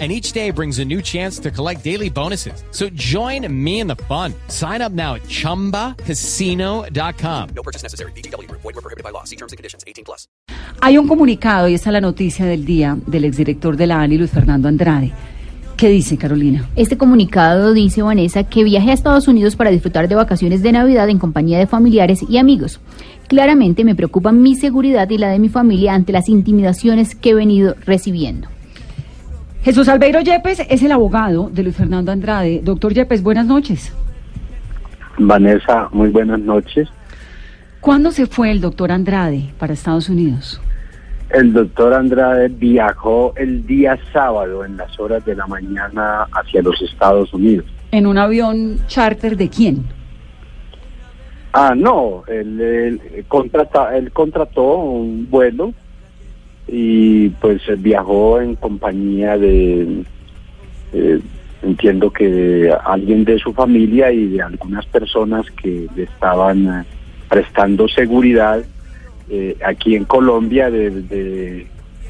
and each day brings a new chance to collect daily bonuses. So join me in the fun. Sign up now at ChumbaCasino.com. No purchase necessary. BGW. Void were prohibited by law. See terms and conditions. 18 plus. Hay un comunicado, y esta es la noticia del día, del exdirector de la ANI, Luis Fernando Andrade. ¿Qué dice Carolina? Este comunicado dice Vanessa que viaje a Estados Unidos para disfrutar de vacaciones de Navidad en compañía de familiares y amigos. Claramente me preocupa mi seguridad y la de mi familia ante las intimidaciones que he venido recibiendo. Jesús Albeiro Yepes es el abogado de Luis Fernando Andrade. Doctor Yepes, buenas noches. Vanessa, muy buenas noches. ¿Cuándo se fue el doctor Andrade para Estados Unidos? El doctor Andrade viajó el día sábado en las horas de la mañana hacia los Estados Unidos. ¿En un avión charter de quién? Ah, no, él, él, contrata, él contrató un vuelo y pues viajó en compañía de, eh, entiendo que de alguien de su familia y de algunas personas que le estaban eh, prestando seguridad eh, aquí en Colombia desde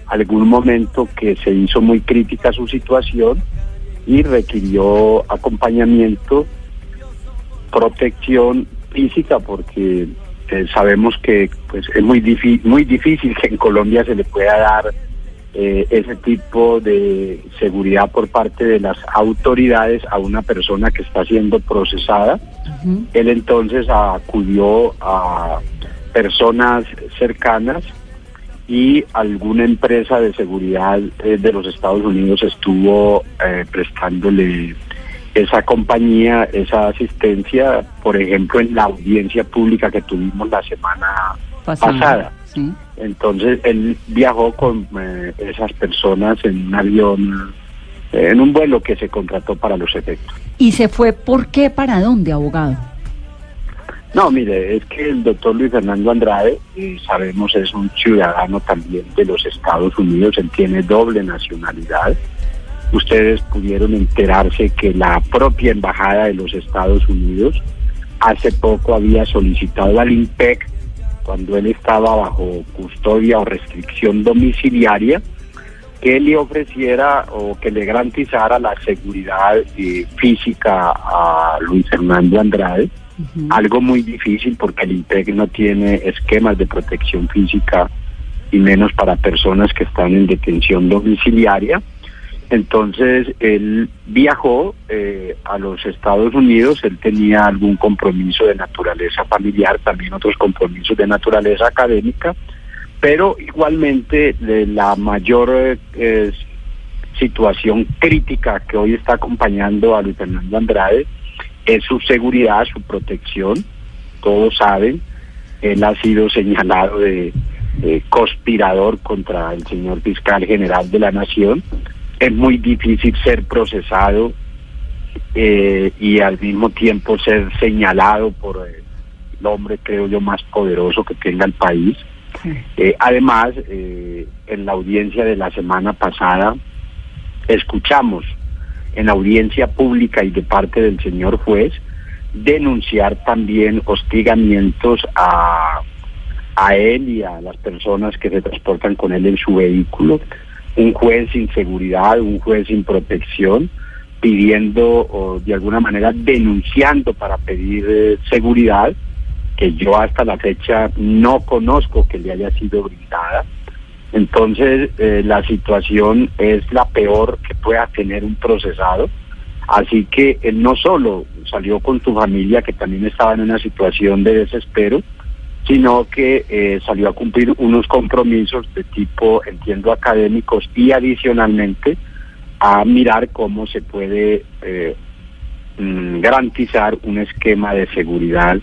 algún momento que se hizo muy crítica su situación y requirió acompañamiento, protección física porque eh, sabemos que pues es muy difícil muy difícil que en Colombia se le pueda dar eh, ese tipo de seguridad por parte de las autoridades a una persona que está siendo procesada. Él entonces acudió a personas cercanas y alguna empresa de seguridad eh, de los Estados Unidos estuvo prestándole esa compañía, esa asistencia, por ejemplo, en la audiencia pública que tuvimos la semana pasada. Entonces, él viajó con eh, esas personas en un avión, eh, en un vuelo que se contrató para los efectos. ¿Y se fue por qué? ¿Para dónde, abogado? No, mire, es que el doctor Luis Fernando Andrade, eh, sabemos, es un ciudadano también de los Estados Unidos, él tiene doble nacionalidad ustedes pudieron enterarse que la propia Embajada de los Estados Unidos hace poco había solicitado al INPEC, cuando él estaba bajo custodia o restricción domiciliaria, que le ofreciera o que le garantizara la seguridad eh, física a Luis Fernando Andrade. Algo muy difícil porque el INPEC no tiene esquemas de protección física y menos para personas que están en detención domiciliaria. Entonces él viajó eh, a los Estados Unidos, él tenía algún compromiso de naturaleza familiar, también otros compromisos de naturaleza académica, pero igualmente de la mayor eh, situación crítica que hoy está acompañando a Luis Fernando Andrade es su seguridad, su protección. Todos saben, él ha sido señalado de conspirador contra el señor fiscal general de la Nación es muy difícil ser procesado eh, y al mismo tiempo ser señalado por el hombre, creo yo, más poderoso que tenga el país. Eh, además, eh, en la audiencia de la semana pasada, escuchamos en audiencia pública y de parte del señor juez denunciar también hostigamientos a, a él y a las personas que se transportan con él en su vehículo un juez sin seguridad, un juez sin protección, pidiendo o de alguna manera denunciando para pedir eh, seguridad, que yo hasta la fecha no conozco que le haya sido brindada. Entonces, eh, la situación es la peor que pueda tener un procesado. Así que él no solo salió con su familia, que también estaba en una situación de desespero, sino que eh, salió a cumplir unos compromisos de tipo, entiendo, académicos y adicionalmente a mirar cómo se puede eh, mm, garantizar un esquema de seguridad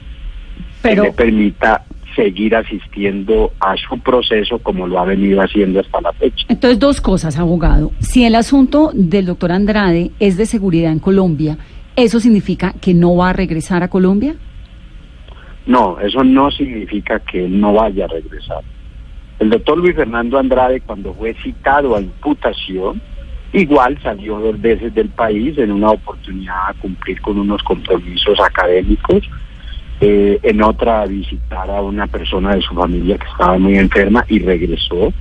que le permita seguir asistiendo a su proceso como lo ha venido haciendo hasta la fecha. Entonces, dos cosas, abogado. Si el asunto del doctor Andrade es de seguridad en Colombia, ¿eso significa que no va a regresar a Colombia? No, eso no significa que él no vaya a regresar. El doctor Luis Fernando Andrade, cuando fue citado a imputación, igual salió dos veces del país en una oportunidad a cumplir con unos compromisos académicos, eh, en otra a visitar a una persona de su familia que estaba muy enferma y regresó.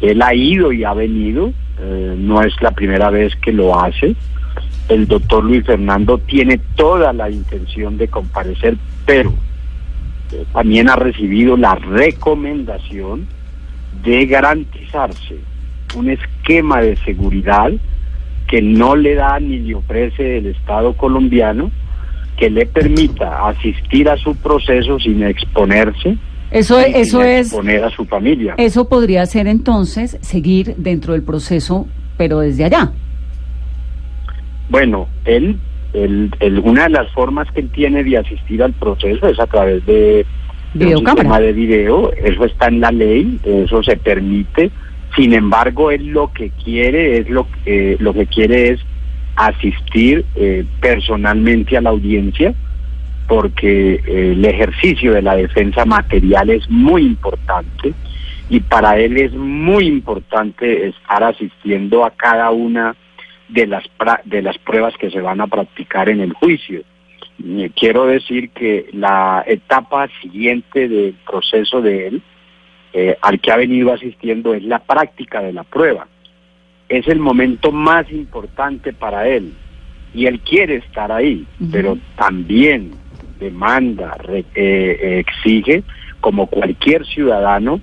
Él ha ido y ha venido, eh, no es la primera vez que lo hace. El doctor Luis Fernando tiene toda la intención de comparecer, pero también ha recibido la recomendación de garantizarse un esquema de seguridad que no le da ni le ofrece el Estado colombiano, que le permita asistir a su proceso sin exponerse. Eso, y sin eso es, exponer a su familia. eso podría ser entonces seguir dentro del proceso, pero desde allá. Bueno, él, él- él- una de las formas que él tiene de asistir al proceso es a través de, de un sistema de video, eso está en la ley, eso se permite. Sin embargo, él lo que quiere es lo, que lo que quiere es asistir eh, personalmente a la audiencia porque eh, el ejercicio de la defensa material es muy importante y para él es muy importante estar asistiendo a cada una de las pra- de las pruebas que se van a practicar en el juicio. Y quiero decir que la etapa siguiente del proceso de él, eh, al que ha venido asistiendo, es la práctica de la prueba. Es el momento más importante para él y él quiere estar ahí, pero también demanda, re- eh, eh, exige, como cualquier ciudadano,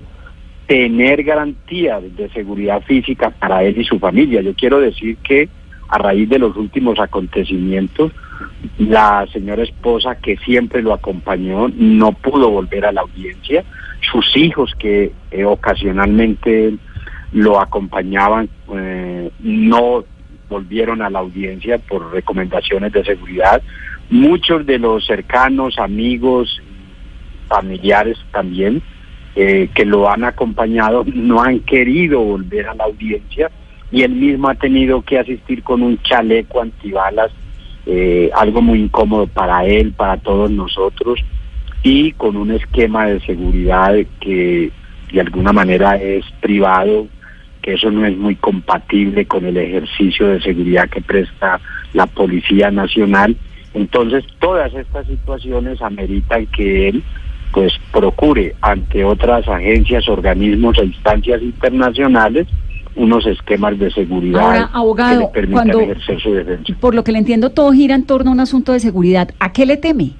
tener garantías de seguridad física para él y su familia. Yo quiero decir que a raíz de los últimos acontecimientos, la señora esposa que siempre lo acompañó no pudo volver a la audiencia. Sus hijos que eh, ocasionalmente lo acompañaban eh, no volvieron a la audiencia por recomendaciones de seguridad. Muchos de los cercanos, amigos, familiares también, eh, que lo han acompañado, no han querido volver a la audiencia y él mismo ha tenido que asistir con un chaleco antibalas, eh, algo muy incómodo para él, para todos nosotros, y con un esquema de seguridad que de alguna manera es privado, que eso no es muy compatible con el ejercicio de seguridad que presta la Policía Nacional. Entonces, todas estas situaciones ameritan que él pues procure ante otras agencias, organismos e instancias internacionales unos esquemas de seguridad Ahora, abogado, que le permitan cuando- ejercer su defensa. Por lo que le entiendo, todo gira en torno a un asunto de seguridad. ¿A qué le teme?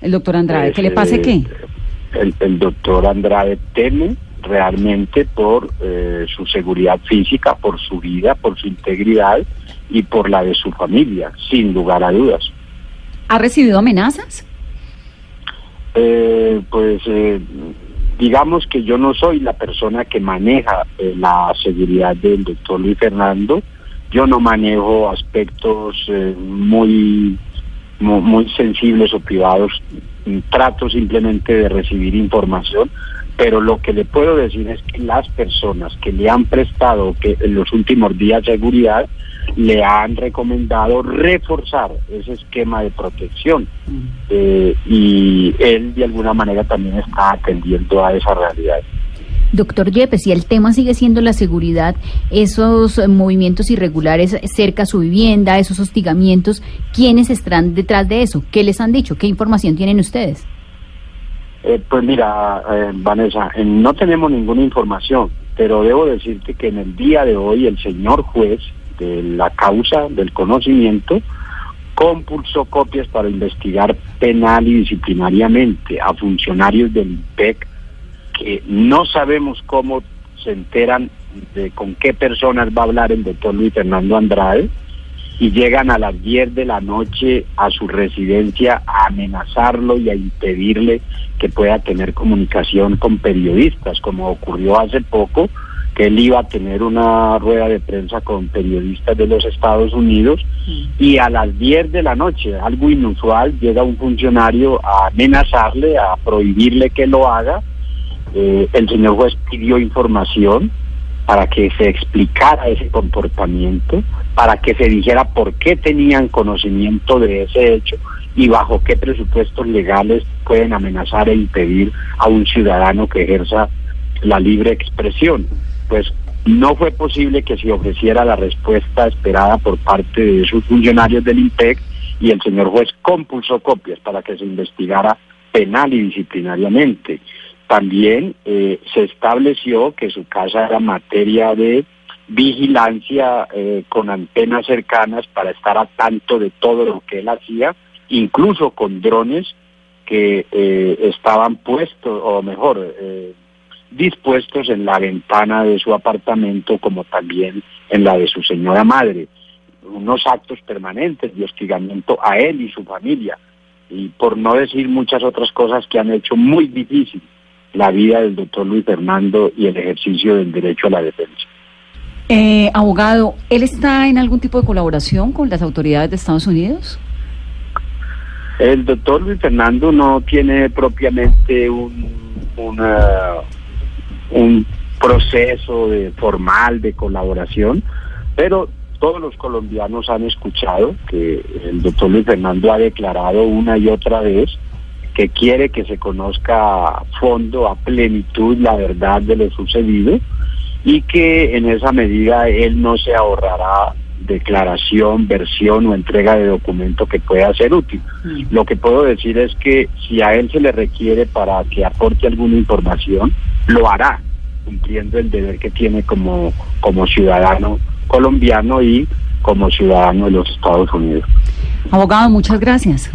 El doctor Andrade, Pues, ¿que le pase eh, qué? El, el doctor Andrade teme realmente por eh, su seguridad física, por su vida, por su integridad y por la de su familia, sin lugar a dudas. ¿Ha recibido amenazas? Eh, pues eh, digamos que yo no soy la persona que maneja eh, la seguridad del doctor Luis Fernando. Yo no manejo aspectos eh, muy, mu- muy sensibles o privados. Trato simplemente de recibir información, pero lo que le puedo decir es que las personas que le han prestado que en los últimos días seguridad le han recomendado reforzar ese esquema de protección eh, y él de alguna manera también está atendiendo a esa realidad. Doctor Yepes, si el tema sigue siendo la seguridad, esos movimientos irregulares cerca a su vivienda, esos hostigamientos, ¿quiénes están detrás de eso? ¿Qué les han dicho? ¿Qué información tienen ustedes? Eh, pues mira, eh, Vanessa, eh, no tenemos ninguna información, pero debo decirte que en el día de hoy el señor juez de la causa del conocimiento compulsó copias para investigar penal y disciplinariamente a funcionarios del IPEC que no sabemos cómo se enteran de con qué personas va a hablar el doctor Luis Fernando Andrade y llegan a las 10 de la noche a su residencia a amenazarlo y a impedirle que pueda tener comunicación con periodistas, como ocurrió hace poco, que él iba a tener una rueda de prensa con periodistas de los Estados Unidos y a las 10 de la noche, algo inusual, llega un funcionario a amenazarle, a prohibirle que lo haga. Eh, el señor juez pidió información para que se explicara ese comportamiento, para que se dijera por qué tenían conocimiento de ese hecho y bajo qué presupuestos legales pueden amenazar e impedir a un ciudadano que ejerza la libre expresión. Pues no fue posible que se ofreciera la respuesta esperada por parte de sus funcionarios del IMPEC y el señor juez compulsó copias para que se investigara penal y disciplinariamente. También eh, se estableció que su casa era materia de vigilancia eh, con antenas cercanas para estar a tanto de todo lo que él hacía, incluso con drones que eh, estaban puestos, o mejor, eh, dispuestos en la ventana de su apartamento como también en la de su señora madre. Unos actos permanentes de hostigamiento a él y su familia. Y por no decir muchas otras cosas que han hecho muy difícil la vida del doctor Luis Fernando y el ejercicio del derecho a la defensa. Eh, abogado, ¿él está en algún tipo de colaboración con las autoridades de Estados Unidos? El doctor Luis Fernando no tiene propiamente un, una, un proceso de, formal de colaboración, pero todos los colombianos han escuchado que el doctor Luis Fernando ha declarado una y otra vez que quiere que se conozca a fondo, a plenitud, la verdad de lo sucedido y que en esa medida él no se ahorrará declaración, versión o entrega de documento que pueda ser útil. Lo que puedo decir es que si a él se le requiere para que aporte alguna información, lo hará, cumpliendo el deber que tiene como, como ciudadano colombiano y como ciudadano de los Estados Unidos. Abogado, muchas gracias.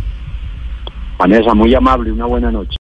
Vanessa, muy amable, una buena noche.